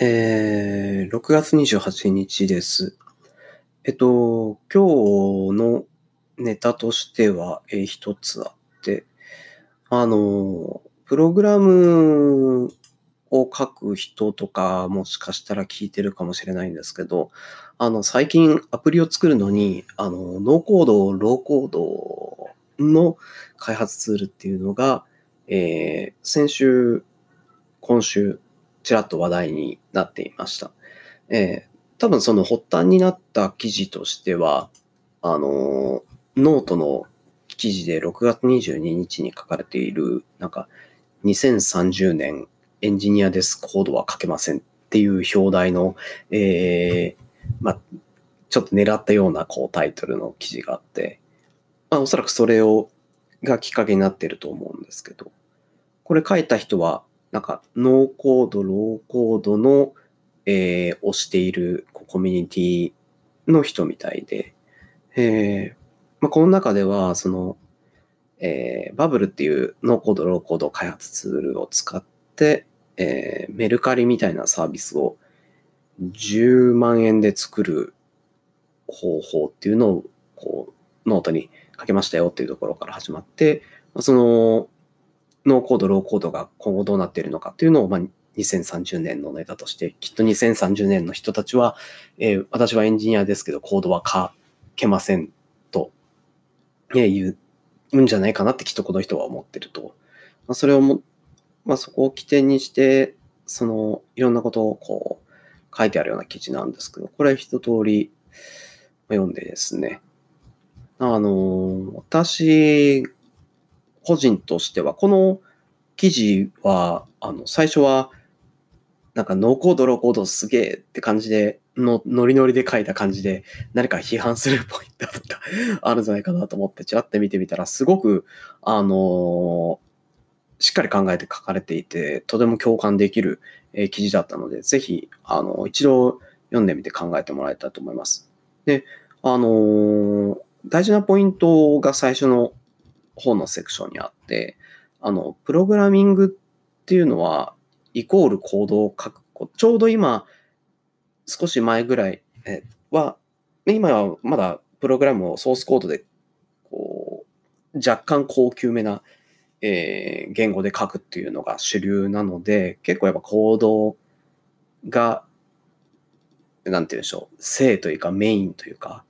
えー、6月28日です。えっと、今日のネタとしては、えー一つあって、あの、プログラムを書く人とか、もしかしたら聞いてるかもしれないんですけど、あの、最近アプリを作るのに、あの、ノーコード、ローコードの開発ツールっていうのが、えー先週、今週、ちらっと話題になっていました。えー多分その発端になった記事としては、あの、ノートの記事で6月22日に書かれている、なんか、2030年エンジニアです、コードは書けませんっていう表題の、えーまあ、ちょっと狙ったようなこうタイトルの記事があって、まあ、おそらくそれを、がきっかけになってると思うんですけど、これ書いた人は、なんか、ノーコード、ローコードの、えーをしているコミュニティの人みたいで、えー。まあ、この中では、その、えー Bubble っていうノーコード、ローコード開発ツールを使って、えーメルカリみたいなサービスを10万円で作る方法っていうのを、こう、ノートに書けましたよっていうところから始まって、その、ノーコード、ローコードが今後どうなっているのかっていうのを、まあ、2030年のネタとして、きっと2030年の人たちは、えー私はエンジニアですけど、コードは書けませんと、えー言うんじゃないかなってきっとこの人は思ってると。まあ、それをも、まあ、そこを起点にして、その、いろんなことをこう、書いてあるような記事なんですけど、これ一通り読んでですね、あの、私、個人としては、この記事は、あの、最初は、なんかノーコード、ロコードすげえって感じで、の、ノリノリで書いた感じで、何か批判するポイントとかあるんじゃないかなと思って、ちらって見てみたら、すごく、あのしっかり考えて書かれていて、とても共感できる、えー記事だったので、ぜひ、あの、一度読んでみて考えてもらえたらと思います。で、あのー大事なポイントが最初の方のセクションにあって、あの、プログラミングっていうのは、イコールコードを書くこと。ちょうど今、少し前ぐらいは、ね今はまだプログラムをソースコードで、こう、若干高級めな、えー言語で書くっていうのが主流なので、結構やっぱコードが、なんて言うんでしょう、正というかメインというか、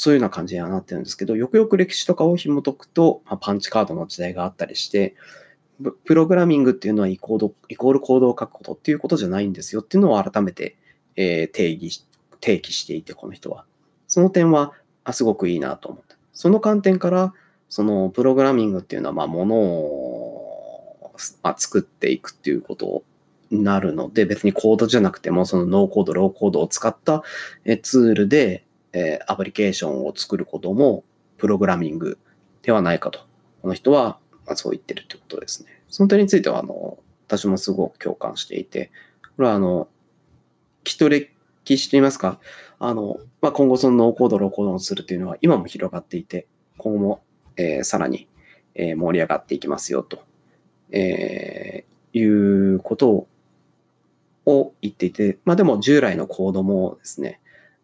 そういうような感じにはなってるんですけど、よくよく歴史とかを紐解くと、まあ、パンチカードの時代があったりして、プログラミングっていうのはイコールイコールコードを書くことっていうことじゃないんですよっていうのを改めて、えー定義し、提起していて、この人は。その点は、あすごくいいなと思った。その観点から、そのプログラミングっていうのは、まあ、ものを、まあ、作っていくっていうことになるので、別にコードじゃなくても、そのノーコード、ローコードを使ったツールで、えアプリケーションを作ることも、プログラミングではないかと。この人は、ま、そう言ってるってことですね。その点については、あの、私もすごく共感していて、これは、あの、きっと歴史といいますか、あの、まあ、今後そのノーコード、ローコードをするというのは今も広がっていて、今後も、えーさらに、えー盛り上がっていきますよと、えーいうことを言っていて、まあでも従来のコードもですね、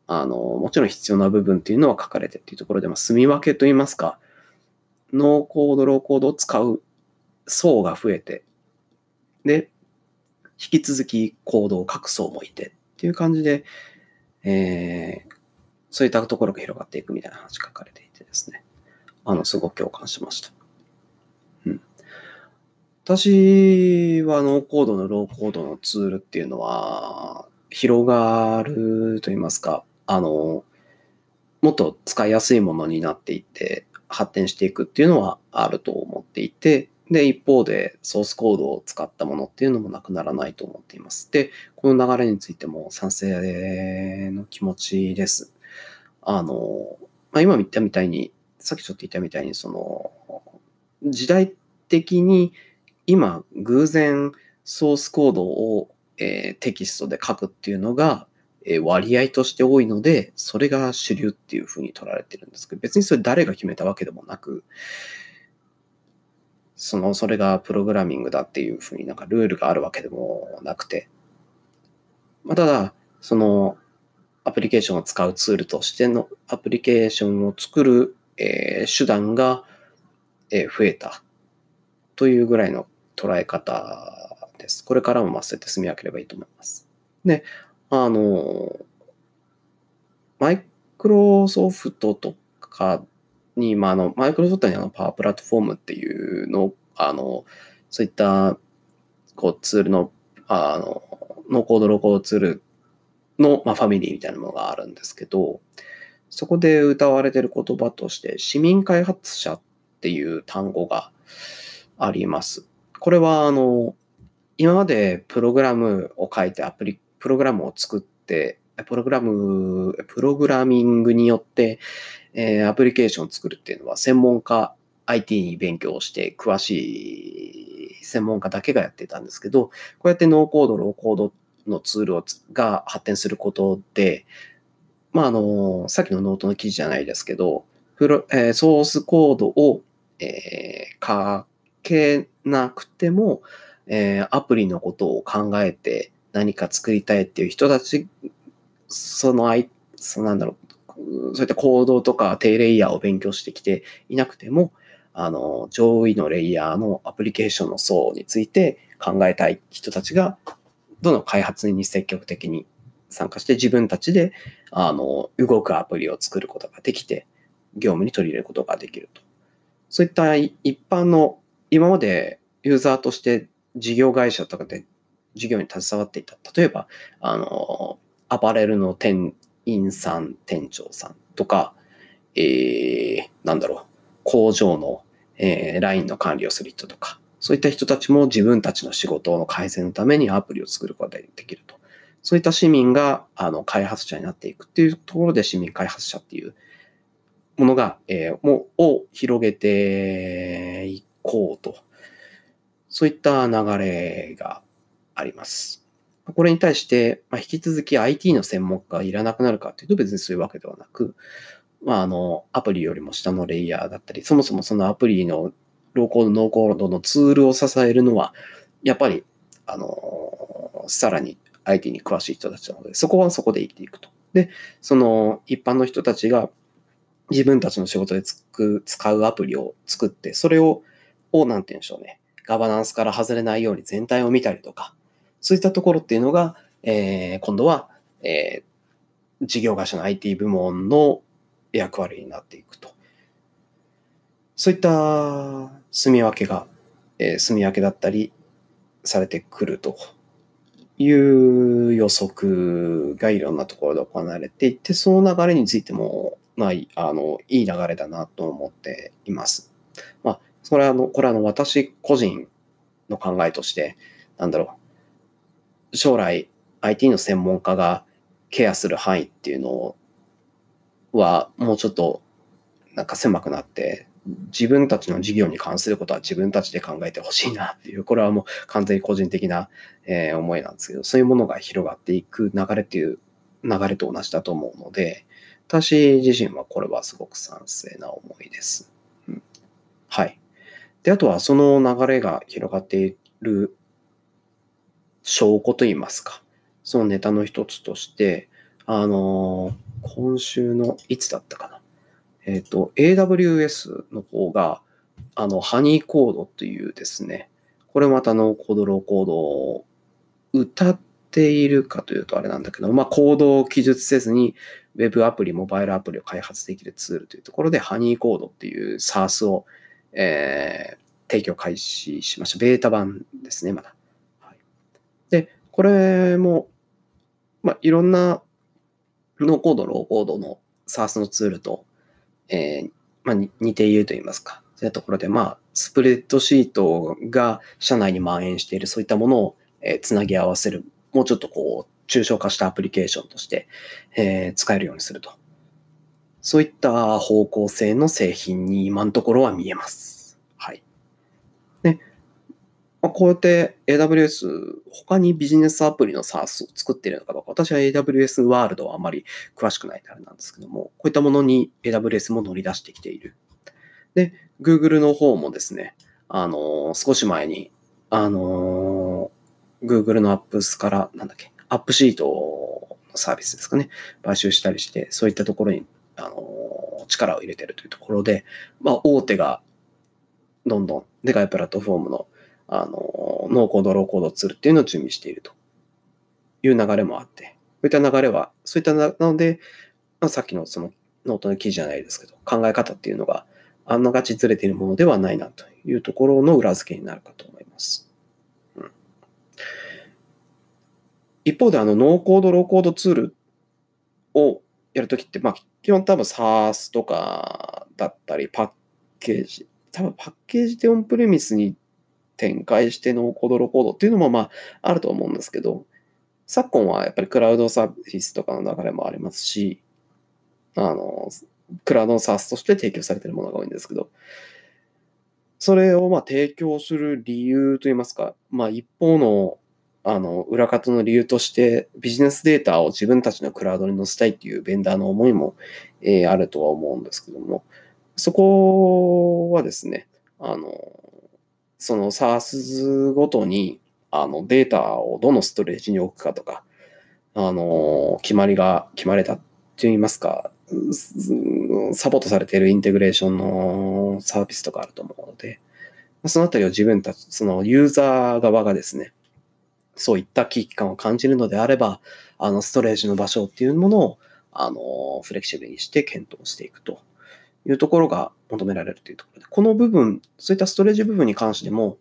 あの、もちろん必要な部分っていうのは書かれてっていうところで、まあ、住み分けといいますか、ノーコード、ローコードを使う層が増えて、で、引き続きコードを書く層もいてっていう感じで、えーそういったところが広がっていくみたいな話書かれていてですね、あの、すごく共感しました。うん。私はノーコードのローコードのツールっていうのは、広がると言いますか、あの、もっと使いやすいものになっていって、発展していくっていうのはあると思っていて、で、一方でソースコードを使ったものっていうのもなくならないと思っています。で、この流れについても賛成の気持ちです。あの、まあ、今言ったみたいに、さっきちょっと言ったみたいに、その、時代的に今、偶然ソースコードを、えーテキストで書くっていうのが、割合として多いので、それが主流っていうふうに取られてるんですけど、別にそれ誰が決めたわけでもなく、その、それがプログラミングだっていうふうになんかルールがあるわけでもなくて、まあ、ただ、そのアプリケーションを使うツールとしてのアプリケーションを作る、え、手段が、え、増えたというぐらいの捉え方です。これからもまあそうやって進み分ければいいと思います。で、あの、マイクロソフトとかに、まあ、あの、マイクロソフトにあのパワープラットフォームっていうの、あの、そういった、こう、ツールの、あの、ノーコード、ローコードツールの、まあ、ファミリーみたいなものがあるんですけど、そこで歌われてる言葉として、市民開発者っていう単語があります。これは、あの、今までプログラムを書いてアプリ、プログラムを作って、プログラム、プログラミングによって、えー、アプリケーションを作るっていうのは専門家、IT に勉強して詳しい専門家だけがやってたんですけど、こうやってノーコード、ローコードのツールをが発展することで、まあ、あの、さっきのノートの記事じゃないですけど、プロえー、ソースコードを、えー、書けなくても、えー、アプリのことを考えて何か作りたいっていう人たち、その、あい、そのなんだろう、そういった行動とか低レイヤーを勉強してきていなくても、あの、上位のレイヤーのアプリケーションの層について考えたい人たちがどの開発に積極的に参加して自分たちであの動くアプリを作ることができて業務に取り入れることができると。そういった一般の今までユーザーとして事業会社とかで事業に携わっていた。例えば、あの、アパレルの店員さん、店長さんとか、えー、なんだろう、工場の、えー、ラインの管理をする人とか、そういった人たちも自分たちの仕事の改善のためにアプリを作ることができると。そういった市民があの開発者になっていくっていうところで市民開発者っていうものが、えー、もを広げていこうと。そういった流れがあります。これに対して、まあ、引き続き IT の専門家がいらなくなるかというと別にそういうわけではなく、まあ、あの、アプリよりも下のレイヤーだったり、そもそもそのアプリのローコード、ノーコードのツールを支えるのは、やっぱり、あの、さらに IT に詳しい人たちなので、そこはそこで生きていくと。で、その一般の人たちが自分たちの仕事でつく使うアプリを作って、それを、を、なんて言うんでしょうね。ガバナンスから外れないように全体を見たりとか、そういったところっていうのが、えー、今度は、えー、事業会社の IT 部門の役割になっていくと。そういった住み分けが、えー、住み分けだったりされてくるという予測がいろんなところで行われていて、その流れについても、まあ、あの、いい流れだなと思っています。まあ、それはあの、これはあの、私個人の考えとして、なんだろう、将来 IT の専門家がケアする範囲っていうのは、もうちょっとなんか狭くなって、自分たちの事業に関することは自分たちで考えてほしいなっていう、これはもう完全に個人的な、え、思いなんですけど、そういうものが広がっていく流れっていう流れと同じだと思うので、私自身はこれはすごく賛成な思いです。うん、はい。で、あとはその流れが広がっている証拠といいますか、そのネタの一つとして、あのー、今週のいつだったかな。えっ、ー、と、AWS の方が、あの、ハニーコードというですね、これまたノーコード、ローコードを歌っているかというとあれなんだけど、まあ、コードを記述せずに、ウェブアプリ、モバイルアプリを開発できるツールというところで、ハニーコードっていう SARS を、えー、提供開始しました。ベータ版ですね、まだ。これも、まあ、いろんなノーコード、ローコードの SARS のツールとえー、まあ、似ていると言いますか。そういうところで、まあ、スプレッドシートが社内に蔓延している、そういったものを、えー、つなぎ合わせる、もうちょっとこう、抽象化したアプリケーションとして、えー、使えるようにすると。そういった方向性の製品に今のところは見えます。まあ、こうやって AWS、他にビジネスアプリの SaaS を作っているのかどうか、私は AWS ワールドはあまり詳しくないあれなんですけども、こういったものに AWS も乗り出してきている。で、Google の方もですね、あのー、少し前に、あのー、Google の Apps から、なんだっけ、 AppSheet のサービスですかね、買収したりして、そういったところに、あの、力を入れてるというところで、まあ、大手がどんどんでかいプラットフォームの、あの、ノーコード、ローコードツールっていうのを準備していると。いう流れもあって、そういった流れは、そういったなので、まあ、さっきのそのノートの記事じゃないですけど、考え方っていうのがあんながちずれているものではないなというところの裏付けになるかと思います。うん、一方で、あの、ノーコード、ローコードツールをやるときって、まあ、基本多分 SARS とかだったり、パッケージ、多分パッケージでオンプレミスに展開してノーコード、ロコードっていうのもまああると思うんですけど、昨今はやっぱりクラウドサービスとかの流れもありますし、あの、クラウドの SARS として提供されているものが多いんですけど、それをまあ提供する理由といいますか、まあ一方のあの裏方の理由としてビジネスデータを自分たちのクラウドに載せたいっていうベンダーの思いも、えー、あるとは思うんですけども、そこはですね、あの、その SARS ごとにあのデータをどのストレージに置くかとか、あの、決まりが決まれたといいますか、サポートされているインテグレーションのサービスとかあると思うので、そのあたりを自分たち、そのユーザー側がですね、そういった危機感を感じるのであれば、あの、ストレージの場所っていうものを、あの、フレキシブルにして検討していくと。いうところが求められるというところで、この部分、そういったストレージ部分に関しても、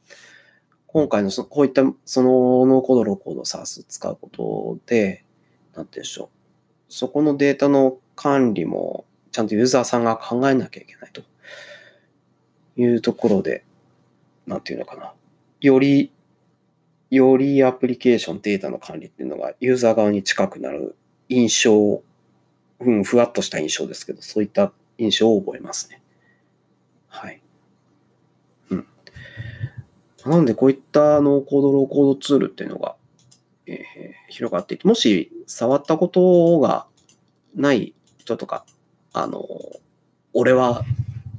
今回のそこういったそのノーコード、ローコード、サース使うことで、なんて言うんでしょう。そこのデータの管理もちゃんとユーザーさんが考えなきゃいけないというところで、なんていうのかな。より、よりアプリケーションデータの管理っていうのがユーザー側に近くなる印象、うん、ふわっとした印象ですけど、そういった印象を覚えますね。はい。うん。なので、こういったノーコード、ローコードツールっていうのが、えー、広がっていて、もし触ったことがない人とか、あの、俺は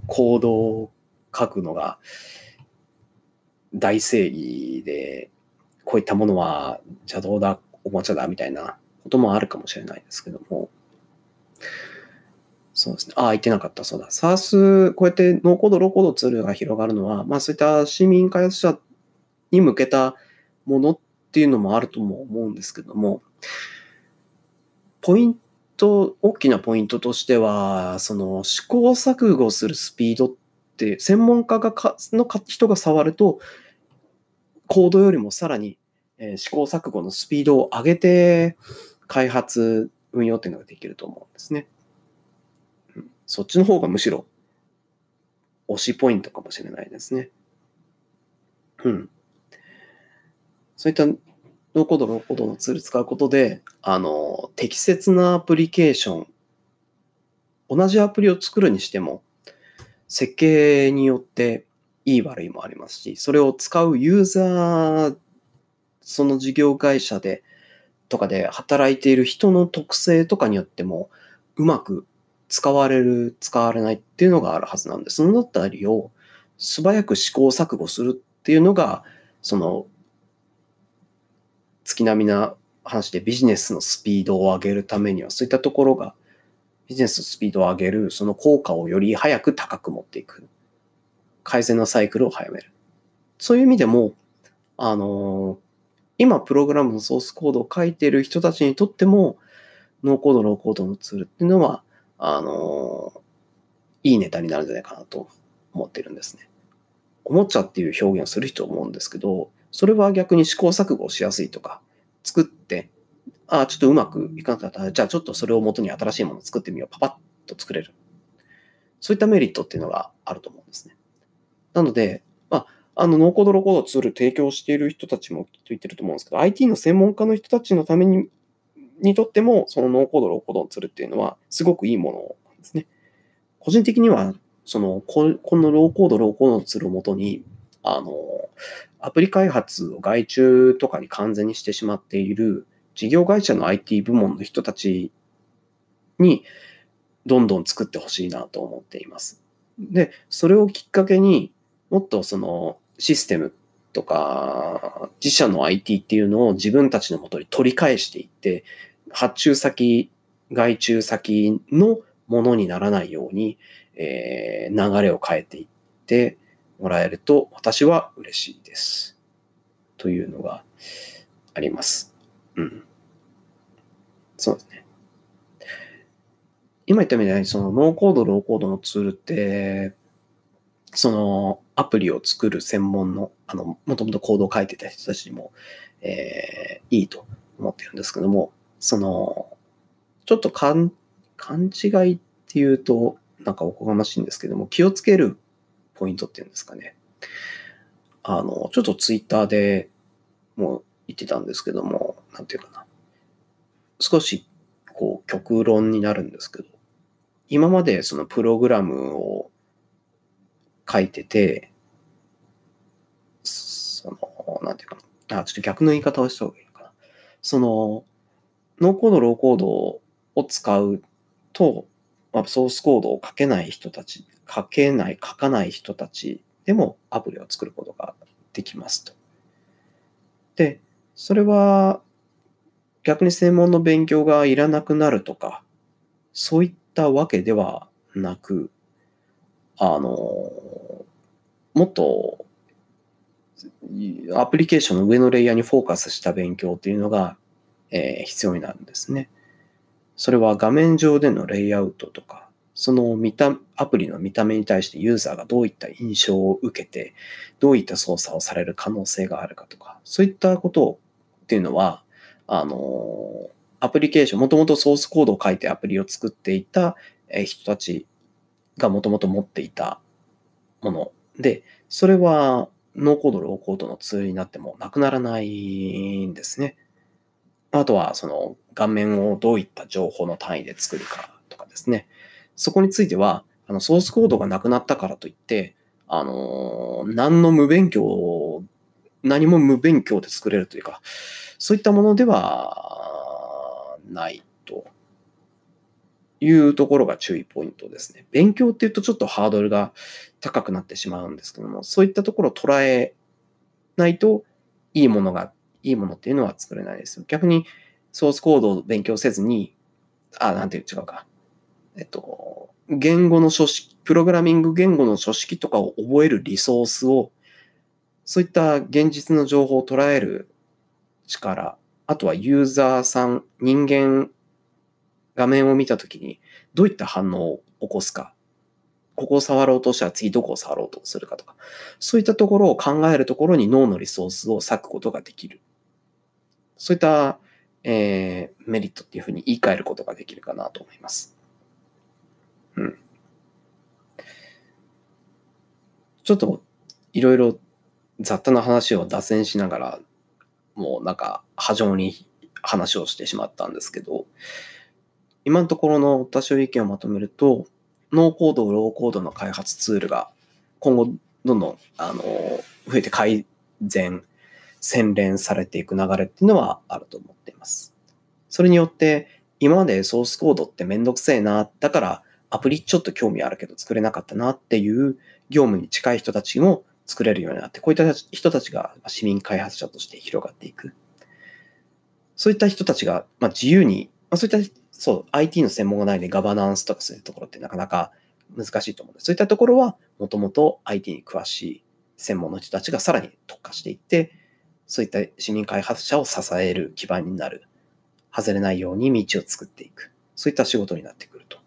コードを書くのが大正義で、こういったものは邪道だ、おもちゃだみたいなこともあるかもしれないですけども、そうですね。ああ、言ってなかった。そうだ。SARS、こうやってノーコード、ローコードツールが広がるのは、まあそういった市民開発者に向けたものっていうのもあるとも思うんですけども、ポイント、大きなポイントとしては、その試行錯誤するスピードって、専門家がかの人が触ると、コードよりもさらに、え試行錯誤のスピードを上げて、開発、運用っていうのができると思うんですね。そっちの方がむしろ推しポイントかもしれないですね。うん。そういったノーコード、ローコードのツール使うことで、あの、適切なアプリケーション、同じアプリを作るにしても、設計によっていい悪いもありますし、それを使うユーザー、その事業会社で、とかで働いている人の特性とかによっても、うまく使われる、使われないっていうのがあるはずなんです、そのあたりを素早く試行錯誤するっていうのが、その月並みな話でビジネスのスピードを上げるためには、そういったところがビジネスのスピードを上げる、その効果をより早く高く持っていく。改善のサイクルを早める。そういう意味でも、あの今プログラムのソースコードを書いている人たちにとっても、ノーコード、ローコードのツールっていうのは、あのいいネタになるんじゃないかなと思ってるんですね。おもちゃっていう表現をする人思うんですけど、それは逆に試行錯誤しやすいとか、作って、ああ、ちょっとうまくいかなかったら、じゃあちょっとそれを元に新しいものを作ってみよう。パパッと作れる。そういったメリットっていうのがあると思うんですね。なので、まあ、あの、ノーコード、ロコードツール提供している人たちもきっと言ってると思うんですけど、IT の専門家の人たちのために、にとっても、そのノーコード、ローコードツールっていうのは、すごくいいものなんですね。個人的には、その、このローコード、ローコードのツールをもとに、あの、アプリ開発を外注とかに完全にしてしまっている事業会社の IT 部門の人たちにどんどん作ってほしいなと思っています。で、それをきっかけにもっとそのシステムとか、自社の IT っていうのを自分たちのもとに取り返していって、発注先、外注先のものにならないように、えー、流れを変えていってもらえると私は嬉しいです。というのがあります。うん。そうですね。今言ったみたいに、そのノーコード、ローコードのツールって、そのアプリを作る専門の、あの、もともとコードを書いてた人たちにも、えー、いいと思ってるんですけども、その、ちょっと勘、勘違いっていうと、なんかおこがましいんですけども、気をつけるポイントっていうんですかね。あの、ちょっとツイッターでもう言ってたんですけども、なんていうかな。少し、こう、極論になるんですけど、今までそのプログラムを書いてて、なんていうかな。あ、ちょっと逆の言い方をした方がいいのかな。その、ノーコード、ローコードを使うと、まあ、ソースコードを書けない人たち、書けない、書かない人たちでもアプリを作ることができますと。で、それは逆に専門の勉強がいらなくなるとか、そういったわけではなく、あの、もっとアプリケーションの上のレイヤーにフォーカスした勉強っていうのが、えー、必要になるんですね。それは画面上でのレイアウトとか、その見た、アプリの見た目に対してユーザーがどういった印象を受けて、どういった操作をされる可能性があるかとか、そういったことっていうのは、あの、アプリケーション、もともとソースコードを書いてアプリを作っていた人たちがもともと持っていたもので、それはノーコード、ローコードのツールになってもなくならないんですね。あとは、その画面をどういった情報の単位で作るかとかですね。そこについては、あの、ソースコードがなくなったからといって、あの、何の無勉強、何も無勉強で作れるというか、そういったものではないというところが注意ポイントですね。勉強っていうとちょっとハードルが高くなってしまうんですけども、そういったところを捉えないといいものが、いいものっていうのは作れないです。逆にソースコードを勉強せずに、あ、なんていう違うか。えっと、言語の書式、プログラミング言語の書式とかを覚えるリソースを、そういった現実の情報を捉える力、あとはユーザーさん、人間、画面を見たときにどういった反応を起こすか、ここを触ろうとしたら次どこを触ろうとするかとか、そういったところを考えるところに脳のリソースを割くことができる。そういったえー、メリットっていうふうに言い換えることができるかなと思います。うん。ちょっといろいろ雑多な話を脱線しながら、もうなんか波状に話をしてしまったんですけど、今のところの私の意見をまとめると、ノーコード、ローコードの開発ツールが今後どんどんあの増えて改善洗練されていく流れっていうのはあると思っています。それによって、今までソースコードってめんどくせえな、だからアプリちょっと興味あるけど作れなかったなっていう業務に近い人たちも作れるようになって、こういった人たちが市民開発者として広がっていく。そういった人たちが、ま自由に、まそういった、そう、IT の専門がないでガバナンスとかそういうところってなかなか難しいと思うので、そういったところはもともと IT に詳しい専門の人たちがさらに特化していって、そういった市民開発者を支える基盤になる。外れないように道を作っていく。そういった仕事になってくると。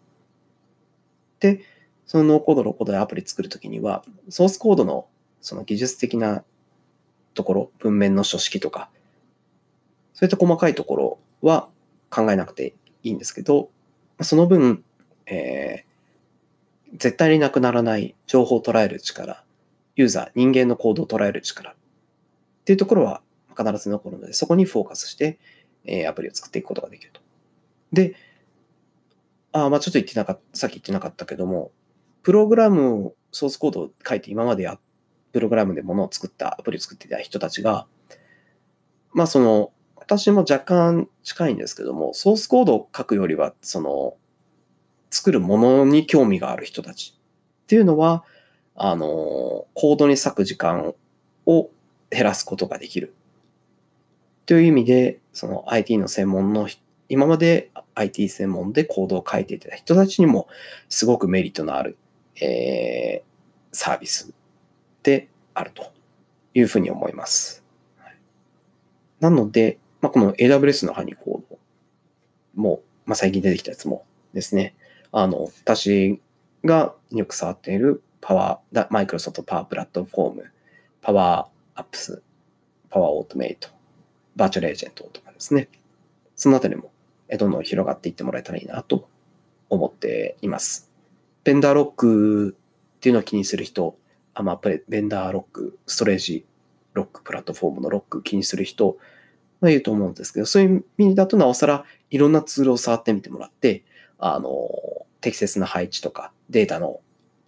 で、そのノーコード、ローコードでアプリ作るときには、ソースコードのその技術的なところ、文面の書式とか、そういった細かいところは考えなくていいんですけど、その分、えー、絶対になくならない情報を捉える力、ユーザー、人間の行動を捉える力、っていうところは必ず残るので、そこにフォーカスして、えアプリを作っていくことができると。で、あまあちょっと言ってなかった、さっき言ってなかったけども、プログラムを、ソースコードを書いて今までや、プログラムでものを作った、アプリを作っていた人たちが、まあその、私も若干近いんですけども、ソースコードを書くよりは、その、作るものに興味がある人たちっていうのは、あの、コードに割く時間を減らすことができる。という意味で、その IT の専門の、今まで IT 専門でコードを書いていた人たちにもすごくメリットのある、えー、サービスであるというふうに思います。なので、まあ、この AWS のハニコードも、まあ、最近出てきたやつもですね、あの、私がよく触っている Power、Microsoft Power Platform、Power Apps、Power Automate、Virtual Agent とかですね。そのあたりもどんどん広がっていってもらえたらいいなと思っています。ベンダーロックっていうのを気にする人、あまあ、ベンダーロック、ストレージロック、プラットフォームのロック気にする人がいると思うんですけど、そういう意味だとなおさらいろんなツールを触ってみてもらって、あの、適切な配置とか、データの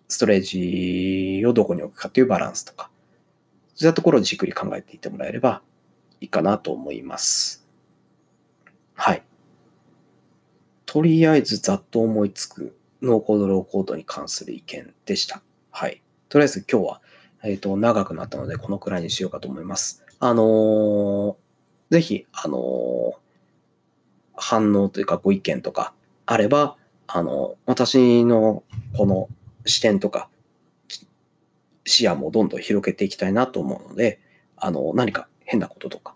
ストレージをどこに置くかというバランスとか、そういったところをじっくり考えていってもらえればいいかなと思います。はい。とりあえずざっと思いつくノーコード、ローコードに関する意見でした。はい。とりあえず今日は、えっ、ー、と、長くなったので、このくらいにしようかと思います。あのー、ぜひ、あの、反応というかご意見とかあれば、あの、私のこの視点とか、視野もどんどん広げていきたいなと思うので、あの、何か変なこととか、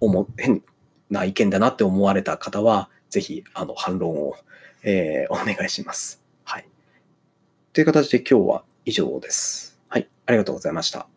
思変な意見だなって思われた方は、ぜひ、あの、反論を、えー、お願いします。はい。という形で今日は以上です。はい。ありがとうございました。